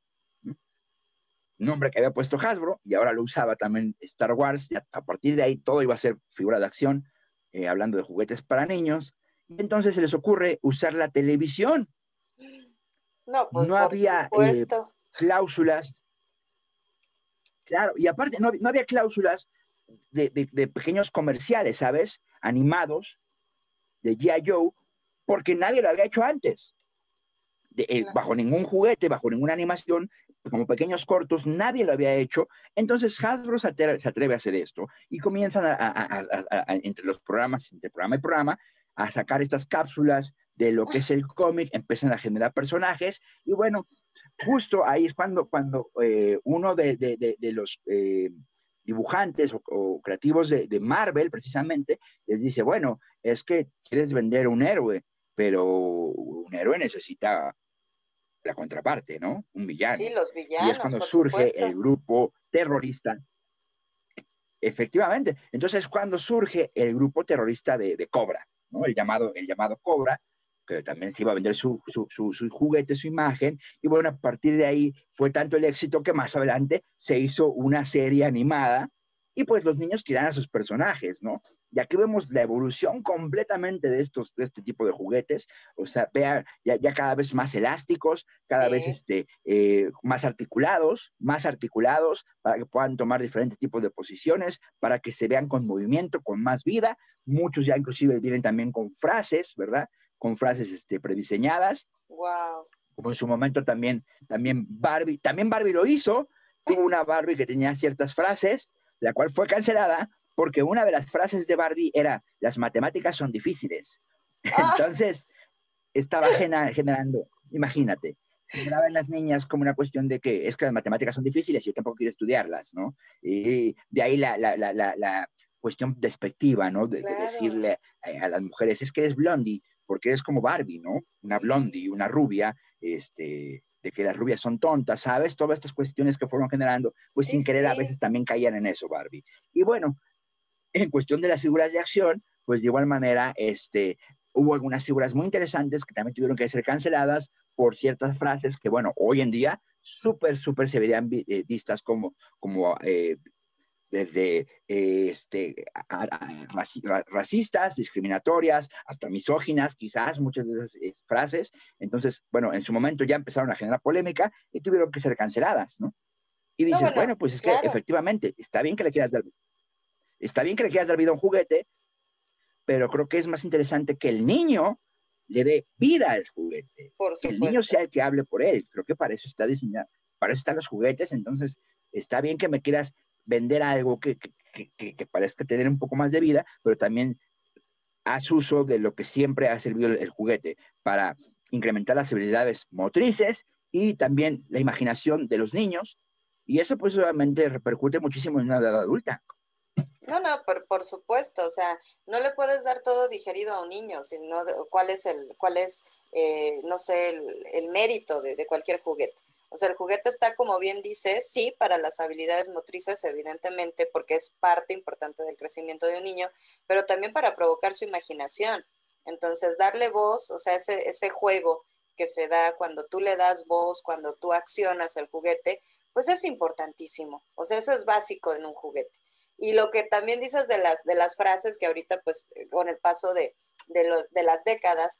nombre que había puesto Hasbro, y ahora lo usaba también Star Wars, y a, partir de ahí todo iba a ser figura de acción, eh, hablando de juguetes para niños, y entonces se les ocurre usar la televisión no, pues, no había eh, cláusulas. Claro, y aparte no, había cláusulas de, pequeños comerciales, ¿sabes? Animados de G.I. Joe, porque nadie lo había hecho antes. Eh, bajo ningún juguete, bajo ninguna animación, como pequeños cortos, nadie lo había hecho. Entonces Hasbro se atreve, a hacer esto y comienzan entre los programas, entre programa y programa, a sacar estas cápsulas de lo que es el cómic, empiezan a generar personajes y bueno, justo ahí es cuando, cuando eh, uno de, los eh, dibujantes o, creativos de, Marvel precisamente les dice, bueno, es que quieres vender un héroe, pero un héroe necesita la contraparte, ¿no? Un villano. Sí, los villanos. Y es cuando surge el grupo terrorista. Efectivamente. Entonces, cuando surge el grupo terrorista de, Cobra, ¿no? El llamado, el llamado Cobra, que también se iba a vender su, su, su, juguete, su imagen, y bueno, a partir de ahí fue tanto el éxito que más adelante se hizo una serie animada, y pues los niños querían a sus personajes, ¿no? Y aquí vemos la evolución completamente de, estos, de este tipo de juguetes, o sea, vea, ya, ya cada vez más elásticos, cada vez este, eh, más articulados, más articulados, para que puedan tomar diferentes tipos de posiciones, para que se vean con movimiento, con más vida. Muchos ya inclusive vienen también con frases, ¿verdad? Con frases este, prediseñadas. Wow. Como en su momento también, también Barbie, también Barbie lo hizo, tuvo una Barbie que tenía ciertas frases, la cual fue cancelada porque una de las frases de Barbie era, las matemáticas son difíciles. Ah. Entonces, estaba generando, imagínate, generaba en las niñas como una cuestión de que es que las matemáticas son difíciles y yo tampoco quiero estudiarlas, ¿no? Y de ahí la, la, la, la cuestión despectiva, ¿no? De, de, decirle a las mujeres, es que eres blondie, porque es como Barbie, ¿no? Una blondie, una rubia, este, de que las rubias son tontas, ¿sabes? Todas estas cuestiones que fueron generando, pues sin querer a veces también caían en eso, Barbie. Y bueno, en cuestión de las figuras de acción, pues de igual manera, este, hubo algunas figuras muy interesantes que también tuvieron que ser canceladas por ciertas frases que, bueno, hoy en día súper, súper se verían eh, vistas como, como eh, desde este, racistas, discriminatorias, hasta misóginas, quizás muchas de esas frases. Entonces, bueno, en su momento ya empezaron a generar polémica y tuvieron que ser canceladas, ¿no? Y dices, bueno, pues es que efectivamente, está bien que le quieras dar, está bien que le quieras dar vida a un juguete, pero creo que es más interesante que el niño le dé vida al juguete. que el niño sea el que hable por él. Creo que para eso está diseñado, para eso están los juguetes, entonces está bien que me quieras vender algo que, que, que, parezca tener un poco más de vida, pero también haz uso de lo que siempre ha servido el, el juguete para incrementar las habilidades motrices y también la imaginación de los niños y eso pues obviamente repercute muchísimo en una edad adulta. No, no, por, por supuesto, o sea, no le puedes dar todo digerido a un niño, sino cuál es el, cuál es, eh, no sé, el, mérito de, de, cualquier juguete. O sea, el juguete está, como bien dice, sí, para las habilidades motrices, evidentemente, porque es parte importante del crecimiento de un niño, pero también para provocar su imaginación. Entonces, darle voz, o sea, ese, juego que se da cuando tú le das voz, cuando tú accionas el juguete, pues es importantísimo. O sea, eso es básico en un juguete. Y lo que también dices de las, de las frases que ahorita, pues, con el paso de, de, las décadas,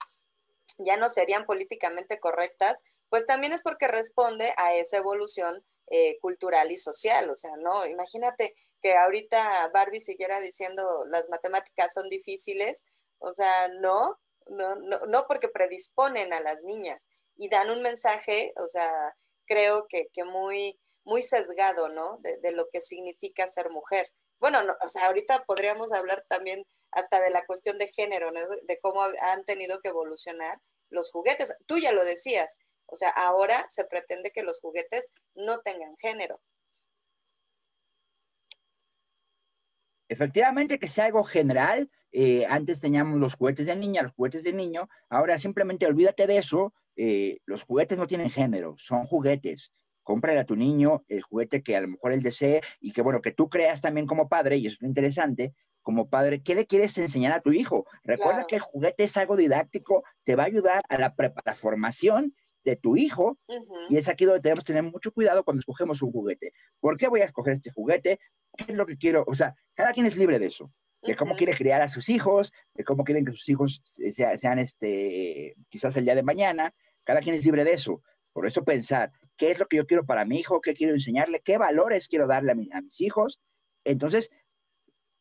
ya no serían políticamente correctas, pues también es porque responde a esa evolución eh, cultural y social. O sea, no, imagínate que ahorita Barbie siguiera diciendo las matemáticas son difíciles, o sea, no, no, no, no porque predisponen a las niñas y dan un mensaje, o sea, creo que, que muy, muy sesgado, ¿no? De, lo que significa ser mujer. Bueno, o sea, ahorita podríamos hablar también hasta de la cuestión de género, ¿no? De cómo han tenido que evolucionar los juguetes. Tú ya lo decías, o sea, ahora se pretende que los juguetes no tengan género. Efectivamente, que sea algo general. Eh, antes teníamos los juguetes de niña, los juguetes de niño. Ahora simplemente olvídate de eso. Eh, los juguetes no tienen género, son juguetes cómprale a tu niño el juguete que a lo mejor él desee y que, bueno, que tú creas también como padre, y eso es interesante, como padre, ¿qué le quieres enseñar a tu hijo? Recuerda que el juguete es algo didáctico, te va a ayudar a la, la formación de tu hijo, y es aquí donde tenemos que tener mucho cuidado cuando escogemos un juguete. ¿Por qué voy a escoger este juguete? ¿Qué es lo que quiero? O sea, cada quien es libre de eso, de cómo quiere criar a sus hijos, de cómo quieren que sus hijos sean, sean este, quizás el día de mañana, cada quien es libre de eso. Por eso pensar, qué es lo que yo quiero para mi hijo, qué quiero enseñarle, qué valores quiero darle a, mis hijos. Entonces,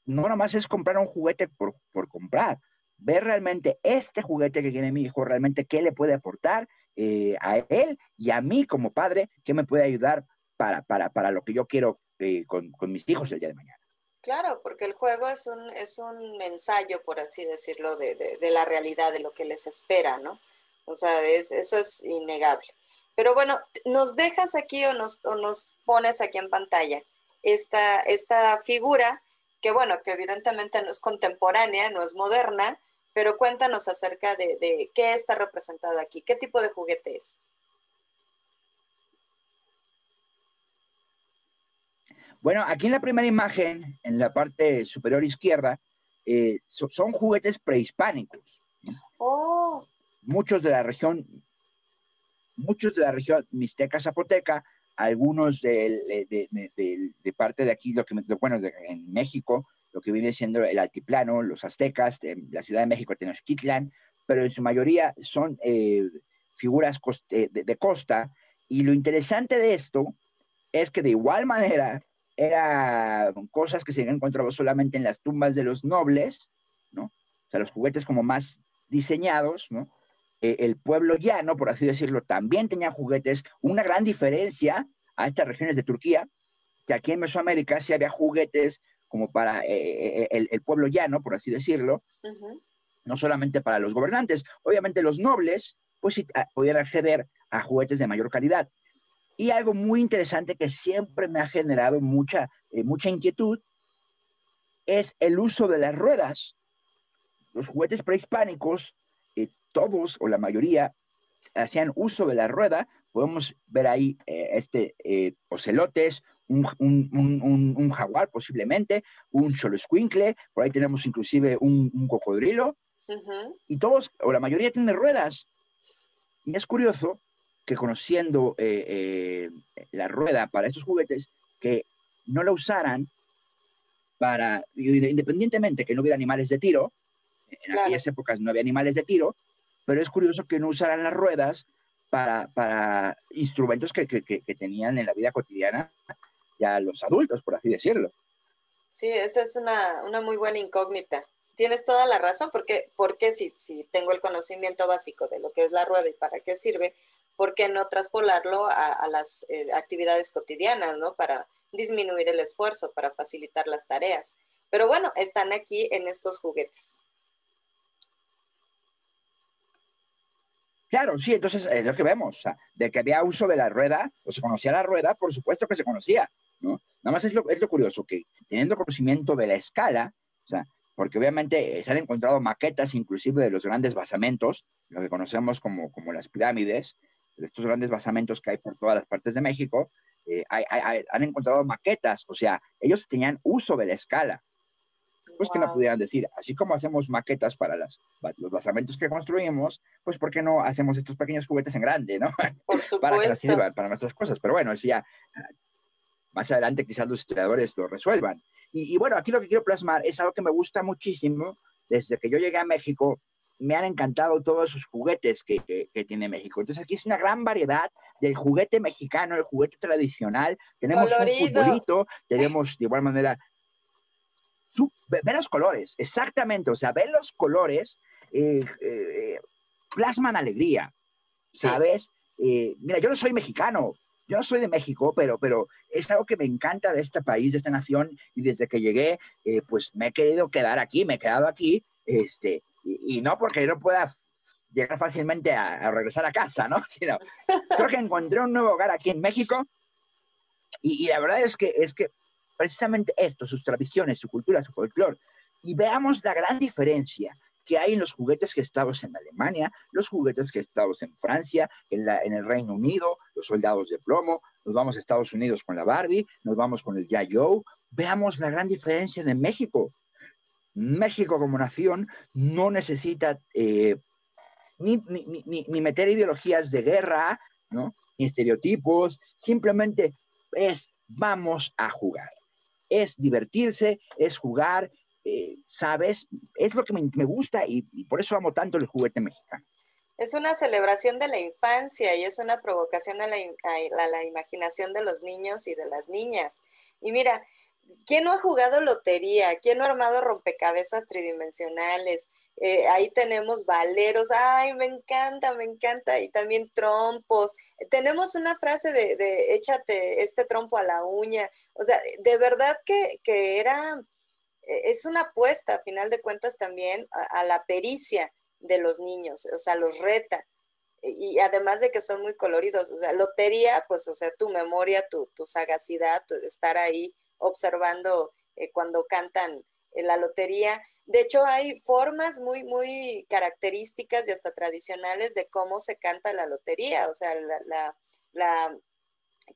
no nomás es comprar un juguete por, comprar, ver realmente este juguete que tiene mi hijo, realmente qué le puede aportar eh, a él y a mí como padre, qué me puede ayudar para, para, lo que yo quiero eh, con, mis hijos el día de mañana. Claro, porque el juego es un, es un ensayo, por así decirlo, de, de, la realidad, de lo que les espera, ¿no? O sea, eso es innegable. Pero bueno, nos dejas aquí o nos, nos pones aquí en pantalla esta, esta figura que bueno, que evidentemente no es contemporánea, no es moderna, pero cuéntanos acerca de, qué está representado aquí, qué tipo de juguete es. Bueno, aquí en la primera imagen, en la parte superior izquierda, eh, son juguetes prehispánicos. Oh. Muchos de la región muchos de la región mixteca zapoteca, algunos de, de, parte de aquí, lo que, bueno, en México, lo que viene siendo el altiplano, los aztecas, la Ciudad de México, Tenochtitlan, pero en su mayoría son eh, figuras eh, de, costa. Y lo interesante de esto es que de igual manera eran cosas que se encontrado solamente en las tumbas de los nobles, ¿no? O sea, los juguetes como más diseñados, ¿no? Eh, el pueblo llano, por así decirlo, también tenía juguetes. Una gran diferencia a estas regiones de Turquía, que aquí en Mesoamérica sí había juguetes como para eh, eh, el, pueblo llano, por así decirlo, no solamente para los gobernantes. Obviamente los nobles, pues sí, ah, podían acceder a juguetes de mayor calidad. Y algo muy interesante que siempre me ha generado mucha, mucha inquietud es el uso de las ruedas. Los juguetes prehispánicos todos o la mayoría hacían uso de la rueda. Podemos ver ahí eh, este eh, ocelotes, un, jaguar posiblemente, un xoloscuincle, por ahí tenemos inclusive un, cocodrilo, y todos, o la mayoría tienen ruedas. Y es curioso que conociendo eh, eh, la rueda para estos juguetes, que no la usaran para, independientemente que no hubiera animales de tiro, en aquellas épocas no había animales de tiro, pero es curioso que no usaran las ruedas para, para instrumentos que, que, que, tenían en la vida cotidiana ya los adultos, por así decirlo. Sí, esa es una, una muy buena incógnita. Tienes toda la razón, porque, porque si, si tengo el conocimiento básico de lo que es la rueda y para qué sirve, ¿por qué no traspolarlo a, las eh, actividades cotidianas, ¿no? Para disminuir el esfuerzo, para facilitar las tareas. Pero bueno, están aquí en estos juguetes. Claro, sí, entonces es lo que vemos, o sea, de que había uso de la rueda, o se conocía la rueda, por supuesto que se conocía, ¿no? Nada más es lo, es lo curioso, que teniendo conocimiento de la escala, o sea, porque obviamente se han encontrado maquetas inclusive de los grandes basamentos, lo que conocemos como, como las pirámides, estos grandes basamentos que hay por todas las partes de México, eh, han encontrado maquetas, o sea, ellos tenían uso de la escala. Pues que no pudieran decir, así como hacemos maquetas para las, los basamentos que construimos, pues ¿por qué no hacemos estos pequeños juguetes en grande, ¿no? Por supuesto. para que sirvan para nuestras cosas. Pero bueno, eso ya más adelante quizás los historiadores lo resuelvan. Y, y, bueno, aquí lo que quiero plasmar es algo que me gusta muchísimo. Desde que yo llegué a México, me han encantado todos esos juguetes que, que, tiene México. Entonces aquí es una gran variedad del juguete mexicano, el juguete tradicional. Tenemos un futbolito, tenemos de igual manera... Su, ve, los colores, exactamente, o sea, ve los colores, eh, eh, plasman alegría, ¿sabes? Eh, mira, yo no soy mexicano, yo no soy de México, pero, pero es algo que me encanta de este país, de esta nación, y desde que llegué, pues me he querido quedar aquí, me he quedado aquí, este, y, no porque no pueda llegar fácilmente a, regresar a casa, ¿no? Sino, creo que encontré un nuevo hogar aquí en México y, la verdad es que, es que precisamente esto, sus tradiciones, su cultura, su folclore, y veamos la gran diferencia que hay en los juguetes que estamos en Alemania, los juguetes que estamos en Francia, en, la, en el Reino Unido, los soldados de plomo, nos vamos a Estados Unidos con la Barbie, nos vamos con el Yayo, veamos la gran diferencia de México. México como nación no necesita eh, ni, meter ideologías de guerra, ¿no? ni estereotipos, simplemente es vamos a jugar. Es divertirse, es jugar, eh, ¿sabes? Es lo que me, gusta y, por eso amo tanto el juguete mexicano. Es una celebración de la infancia y es una provocación a la, imaginación de los niños y de las niñas. Y mira, ¿Quién no ha jugado lotería? ¿Quién no ha armado rompecabezas tridimensionales? Eh, ahí tenemos valeros, ay, me encanta, me encanta, y también trompos. Tenemos una frase de, échate este trompo a la uña. O sea, de verdad que, era, es una apuesta, a final de cuentas, también a, la pericia de los niños, o sea, los reta. Y además de que son muy coloridos, o sea, lotería, pues, o sea, tu memoria, tu, tu sagacidad, estar ahí observando eh, cuando cantan la lotería. De hecho, hay formas muy, muy características y hasta tradicionales de cómo se canta la lotería, o sea, la, la,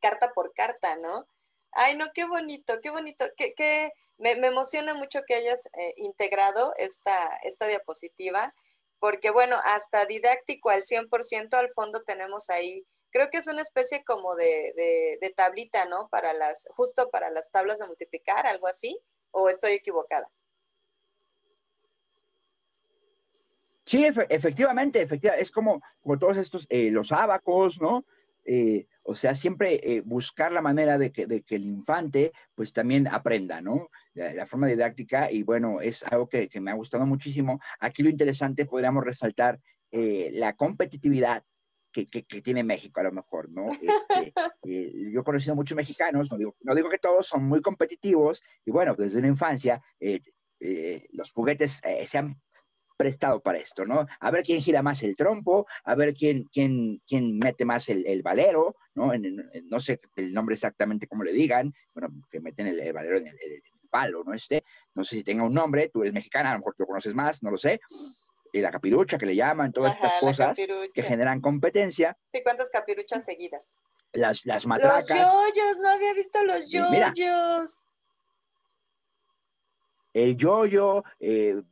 carta por carta, ¿no? Ay, no, qué bonito, qué bonito, que, me, emociona mucho que hayas eh, integrado esta, esta diapositiva, porque bueno, hasta didáctico al 100%, al fondo tenemos ahí creo que es una especie como de, de, tablita, ¿no? Para las, justo para las tablas de multiplicar, algo así, o estoy equivocada. Sí, efectivamente, efectivamente, es como, como todos estos, eh, los abacos, ¿no? Eh, o sea, siempre eh, buscar la manera de que, de que, el infante pues también aprenda, ¿no? La, forma didáctica y bueno, es algo que, que, me ha gustado muchísimo. Aquí lo interesante podríamos resaltar la competitividad que, tiene México a lo mejor, ¿no? Este, eh, yo he conocido muchos mexicanos, no digo, no digo que todos son muy competitivos, y bueno, desde la infancia eh, eh, los juguetes se han prestado para esto, ¿no? A ver quién gira más el trompo, a ver quién, quién, quién mete más el, valero, ¿no? no sé el nombre exactamente cómo le digan, bueno, que meten el, valero en el, palo, ¿no? Este, no sé si tenga un nombre, tú eres mexicana, a lo mejor tú lo conoces más, no lo sé, y la capirucha que le llaman, todas estas cosas que generan competencia. Sí, ¿cuántas capiruchas seguidas? Las, las matracas. Los yoyos, no había visto los yoyos. El yoyo, eh,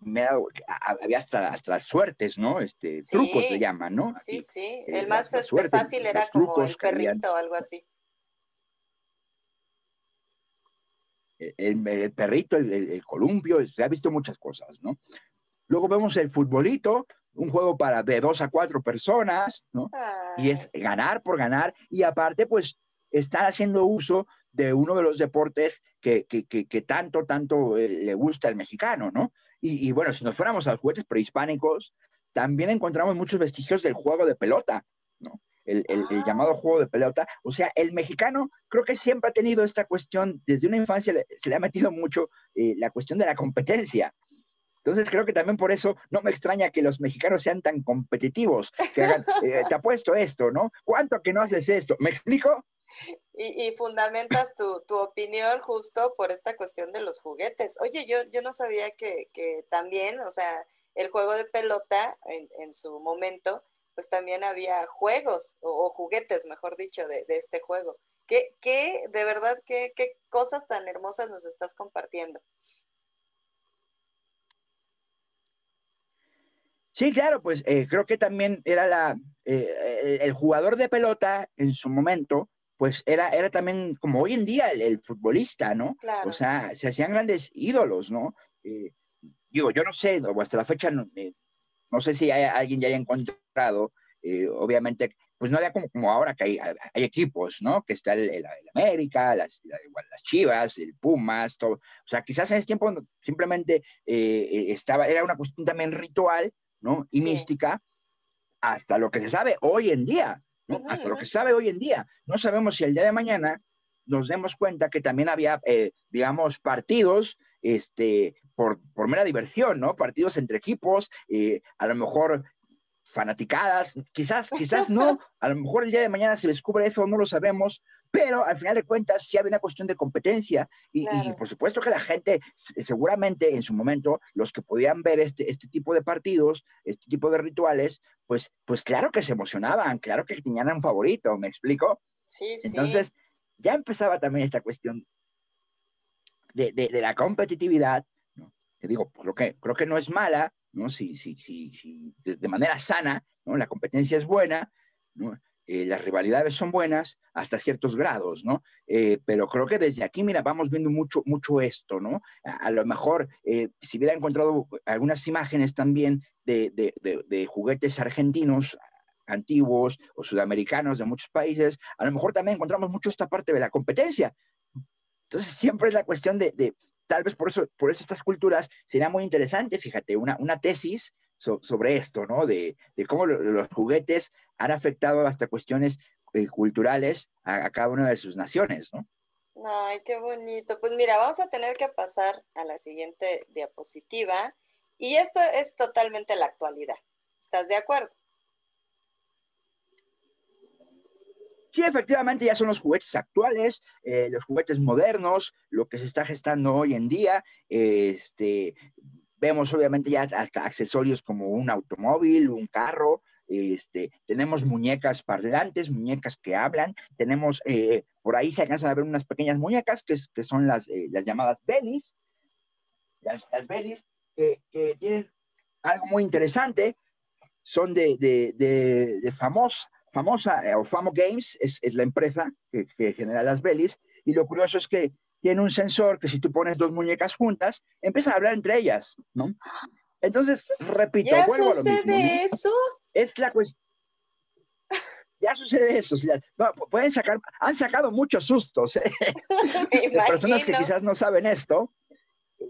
había hasta, hasta, suertes, ¿no? Este, trucos se llaman, ¿no? Sí, sí, eh, el más este, fácil era como el perrito o algo así. El, perrito, el, columpio, se ha visto muchas cosas, ¿no? Luego vemos el futbolito, un juego para de dos a cuatro personas, ¿no? Y es ganar por ganar, y aparte, pues, están haciendo uso de uno de los deportes que, tanto, tanto eh, le gusta al mexicano, ¿no? Y, bueno, si nos fuéramos a los juguetes prehispánicos, también encontramos muchos vestigios del juego de pelota, ¿no? El, ah. llamado juego de pelota. O sea, el mexicano creo que siempre ha tenido esta cuestión, desde una infancia se le ha metido mucho eh, la cuestión de la competencia. Entonces creo que también por eso no me extraña que los mexicanos sean tan competitivos, que hagan, eh, te apuesto esto, ¿no? ¿Cuánto que no haces esto? ¿Me explico? Y, fundamentas tu, opinión justo por esta cuestión de los juguetes. Oye, yo, yo no sabía que, también, o sea, el juego de pelota en, su momento, pues también había juegos o, juguetes, mejor dicho, de, este juego. ¿Qué, qué de verdad, qué, qué cosas tan hermosas nos estás compartiendo? Sí, claro, pues eh, creo que también era la, eh, el jugador de pelota en su momento, pues era, era también como hoy en día el, futbolista, ¿no? O sea, se hacían grandes ídolos, ¿no? Eh, digo, yo no sé, hasta la fecha, no, eh, sé si hay, alguien ya haya encontrado, eh, obviamente, pues no había como, como ahora que hay, hay equipos, ¿no? Que está el, América, las, las Chivas, el Pumas, todo. O sea, quizás en ese tiempo simplemente estaba, era una cuestión también ritual, ¿no? Y mística, hasta lo que se sabe hoy en día. Hasta lo que sabe hoy en día. No sabemos si el día de mañana nos demos cuenta que también había, eh, digamos, partidos este, por, por, mera diversión, ¿no? Partidos entre equipos, eh, a lo mejor fanaticadas, quizás, quizás no, a lo mejor el día de mañana se descubre eso, no lo sabemos, pero al final de cuentas sí había una cuestión de competencia y, por supuesto que la gente, seguramente en su momento, los que podían ver este, este tipo de partidos, este tipo de rituales, pues, pues claro que se emocionaban, claro que tenían un favorito, ¿me explico? Sí, sí. Entonces, ya empezaba también esta cuestión de, de, la competitividad, ¿no? que digo, por lo que creo que no es mala, ¿no? Si, si, si, si de, de manera sana, ¿no? La competencia es buena, ¿no? Eh, las rivalidades son buenas hasta ciertos grados, ¿no? Eh, pero creo que desde aquí, mira, vamos viendo mucho, mucho esto, ¿no? A, lo mejor, eh, si hubiera encontrado algunas imágenes también de, de, juguetes argentinos antiguos o sudamericanos de muchos países, a lo mejor también encontramos mucho esta parte de la competencia. Entonces, siempre es la cuestión de, tal vez por eso, por eso estas culturas sería muy interesante, fíjate, una, una tesis sobre esto, ¿no? De, cómo los juguetes han afectado hasta cuestiones eh, culturales a, cada una de sus naciones, ¿no? Ay, qué bonito. Pues mira, vamos a tener que pasar a la siguiente diapositiva. Y esto es totalmente la actualidad. ¿Estás de acuerdo? Sí, efectivamente, ya son los juguetes actuales, eh, los juguetes modernos, lo que se está gestando hoy en día. este, Vemos obviamente ya hasta accesorios como un automóvil, un carro, este, tenemos muñecas parlantes, muñecas que hablan, tenemos, eh, por ahí se alcanzan a ver unas pequeñas muñecas que, que son las, eh, las llamadas bellies, las, las bellies, que, tienen algo muy interesante, son de, de, de, famosa, famosa, eh, o Famo Games, es, es la empresa que, que, genera las bellies, y lo curioso es que tiene un sensor que si tú pones dos muñecas juntas, empiezan a hablar entre ellas, ¿no? Entonces, repito, ¿Ya sucede eso? Es la cuestión. Ya sucede eso. pueden sacar, han sacado muchos sustos. ¿eh? de personas que quizás no saben esto.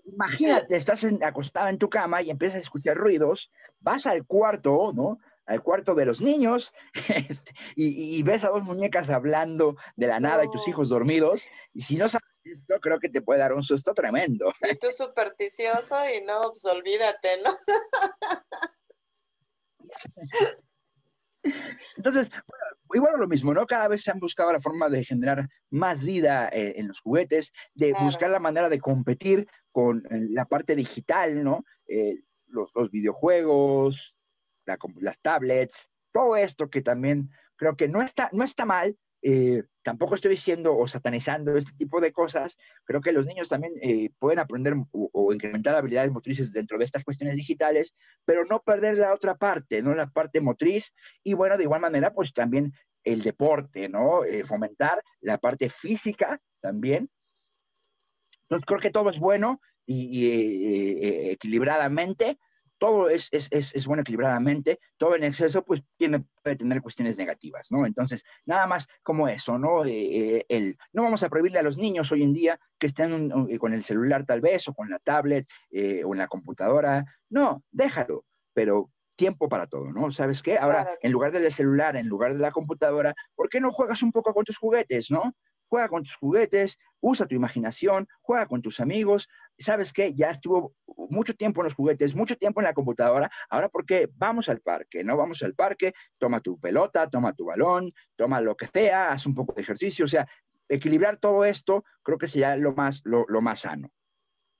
Imagínate, estás acostada en tu cama y empiezas a escuchar ruidos, vas al cuarto, ¿no? Al cuarto de los niños este, y, ves a dos muñecas hablando de la nada y tus hijos dormidos. Y si no sabes yo creo que te puede dar un susto tremendo. Y tú supersticioso y no, pues olvídate, ¿no? Entonces, igual lo mismo, ¿no? Cada vez se han buscado la forma de generar más vida eh, en los juguetes, de buscar la manera de competir con eh, la parte digital, ¿no? Eh, los, videojuegos, las tablets, todo esto que también creo que no está, no está mal, eh, tampoco estoy diciendo o satanizando este tipo de cosas. Creo que los niños también eh, pueden aprender o, incrementar habilidades motrices dentro de estas cuestiones digitales, pero no perder la otra parte, ¿no? La parte motriz. Y bueno, de igual manera, pues también el deporte, ¿no? Eh, fomentar la parte física también. Entonces creo que todo es bueno y, equilibradamente, todo es, es, es, bueno equilibradamente, todo en exceso pues tiene, puede tener cuestiones negativas, ¿no? Entonces, nada más como eso, ¿no? Eh, el, no vamos a prohibirle a los niños hoy en día que estén con el celular tal vez, o con la tablet, eh, o en la computadora, no, déjalo, pero tiempo para todo, ¿no? ¿Sabes qué? Ahora, en lugar del celular, en lugar de la computadora, ¿por qué no juegas un poco con tus juguetes, ¿no? Juega con tus juguetes, usa tu imaginación, juega con tus amigos. ¿Sabes qué? Ya estuvo mucho tiempo en los juguetes, mucho tiempo en la computadora. Ahora, ¿por qué? Vamos al parque, ¿no? Vamos al parque, toma tu pelota, toma tu balón, toma lo que sea, haz un poco de ejercicio. O sea, equilibrar todo esto creo que sería lo más, lo, más sano.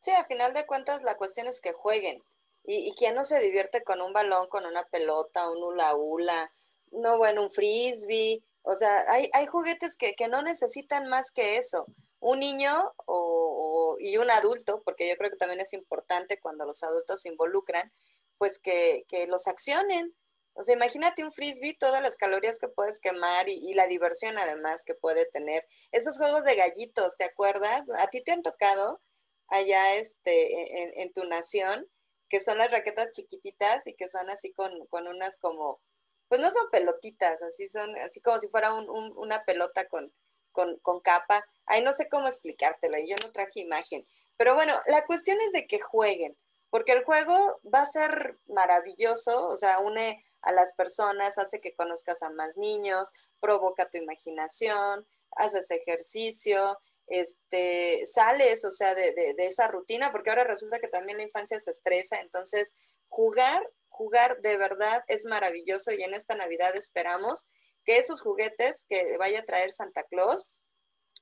Sí, a final de cuentas la cuestión es que jueguen. ¿Y, y quién no se divierte con un balón, con una pelota, un hula hula? No, bueno, un frisbee o sea, hay, hay juguetes que, no necesitan más que eso. Un niño o, y un adulto, porque yo creo que también es importante cuando los adultos se involucran, pues que, los accionen. O sea, imagínate un frisbee, todas las calorías que puedes quemar y, la diversión además que puede tener. Esos juegos de gallitos, ¿te acuerdas? ¿A ti te han tocado allá este, en, en tu nación? que son las raquetas chiquititas y que son así con, con unas como pues no son pelotitas, así son, así como si fuera una pelota con, con, capa. Ay, no sé cómo explicártelo, yo no traje imagen. Pero bueno, la cuestión es de que jueguen, porque el juego va a ser maravilloso, o sea, une a las personas, hace que conozcas a más niños, provoca tu imaginación, haces ejercicio, este, sales, o sea, de, de, esa rutina, porque ahora resulta que también la infancia se estresa, entonces jugar jugar de verdad es maravilloso y en esta Navidad esperamos que esos juguetes que vaya a traer Santa Claus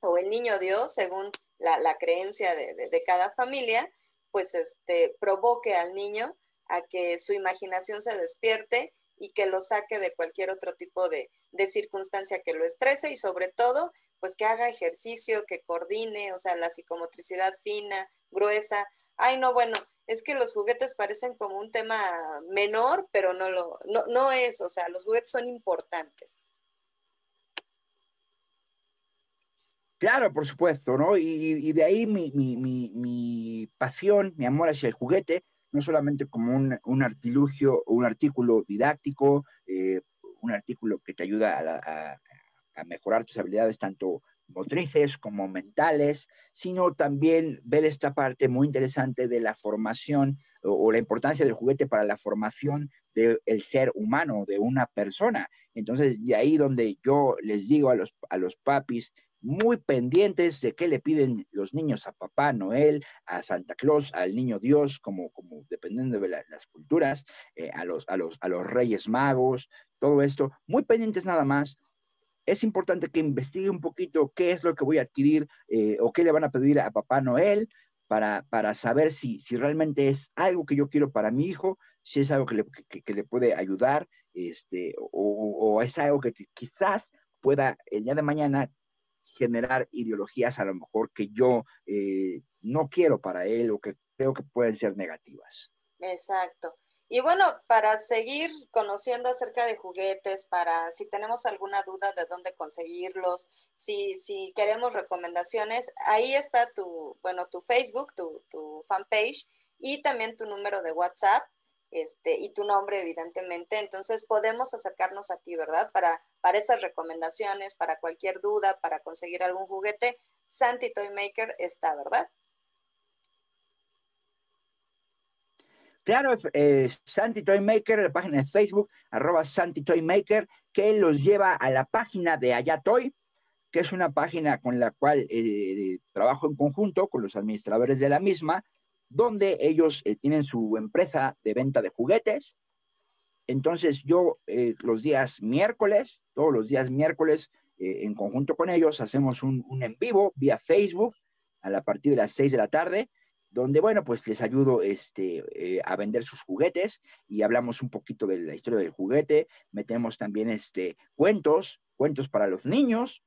o el niño Dios, según la, creencia de, cada familia, pues este, provoque al niño a que su imaginación se despierte y que lo saque de cualquier otro tipo de, de circunstancia que lo estrese y sobre todo, pues que haga ejercicio, que coordine, o sea, la psicomotricidad fina, gruesa. Ay, no, bueno, es que los juguetes parecen como un tema menor, pero no lo, no, es, o sea, los juguetes son importantes. Claro, por supuesto, ¿no? Y, de ahí mi, pasión, mi amor hacia el juguete, no solamente como un, artilugio o un artículo didáctico, eh, un artículo que te ayuda a, a, mejorar tus habilidades tanto motrices como mentales, sino también ver esta parte muy interesante de la formación o, la importancia del juguete para la formación del ser humano, de una persona. Entonces, de ahí donde yo les digo a los, a los papis, muy pendientes de qué le piden los niños a Papá Noel, a Santa Claus, al Niño Dios, como, como dependiendo de las culturas, eh, a, los, a, los, a los Reyes Magos, todo esto, muy pendientes nada más es importante que investigue un poquito qué es lo que voy a adquirir eh, o qué le van a pedir a Papá Noel para, para saber si, si realmente es algo que yo quiero para mi hijo, si es algo que le, que, le puede ayudar, este, o, es algo que quizás pueda el día de mañana generar ideologías a lo mejor que yo eh, no quiero para él o que creo que pueden ser negativas. Exacto. Y bueno, para seguir conociendo acerca de juguetes, para si tenemos alguna duda de dónde conseguirlos, si, si queremos recomendaciones, ahí está tu, bueno, tu Facebook, tu, tu fanpage y también tu número de WhatsApp este, y tu nombre, evidentemente. Entonces podemos acercarnos a ti, ¿verdad? Para, para esas recomendaciones, para cualquier duda, para conseguir algún juguete. Santi Toy Maker está, ¿verdad? Claro, eh, Santi Toy Maker, la página de Facebook, arroba Santi Toy Maker, que los lleva a la página de Ayatoy, que es una página con la cual eh, trabajo en conjunto con los administradores de la misma, donde ellos eh, tienen su empresa de venta de juguetes. Entonces yo eh, los días miércoles, todos los días miércoles, en conjunto con ellos, hacemos un, en vivo vía Facebook a la partir de las 6 de la tarde donde, bueno, pues les ayudo este, eh, a vender sus juguetes y hablamos un poquito de la historia del juguete, metemos también este, cuentos, cuentos para los niños,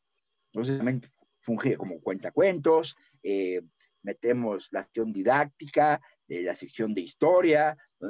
entonces también funge como cuentacuentos, eh, metemos la acción didáctica, de la sección de historia,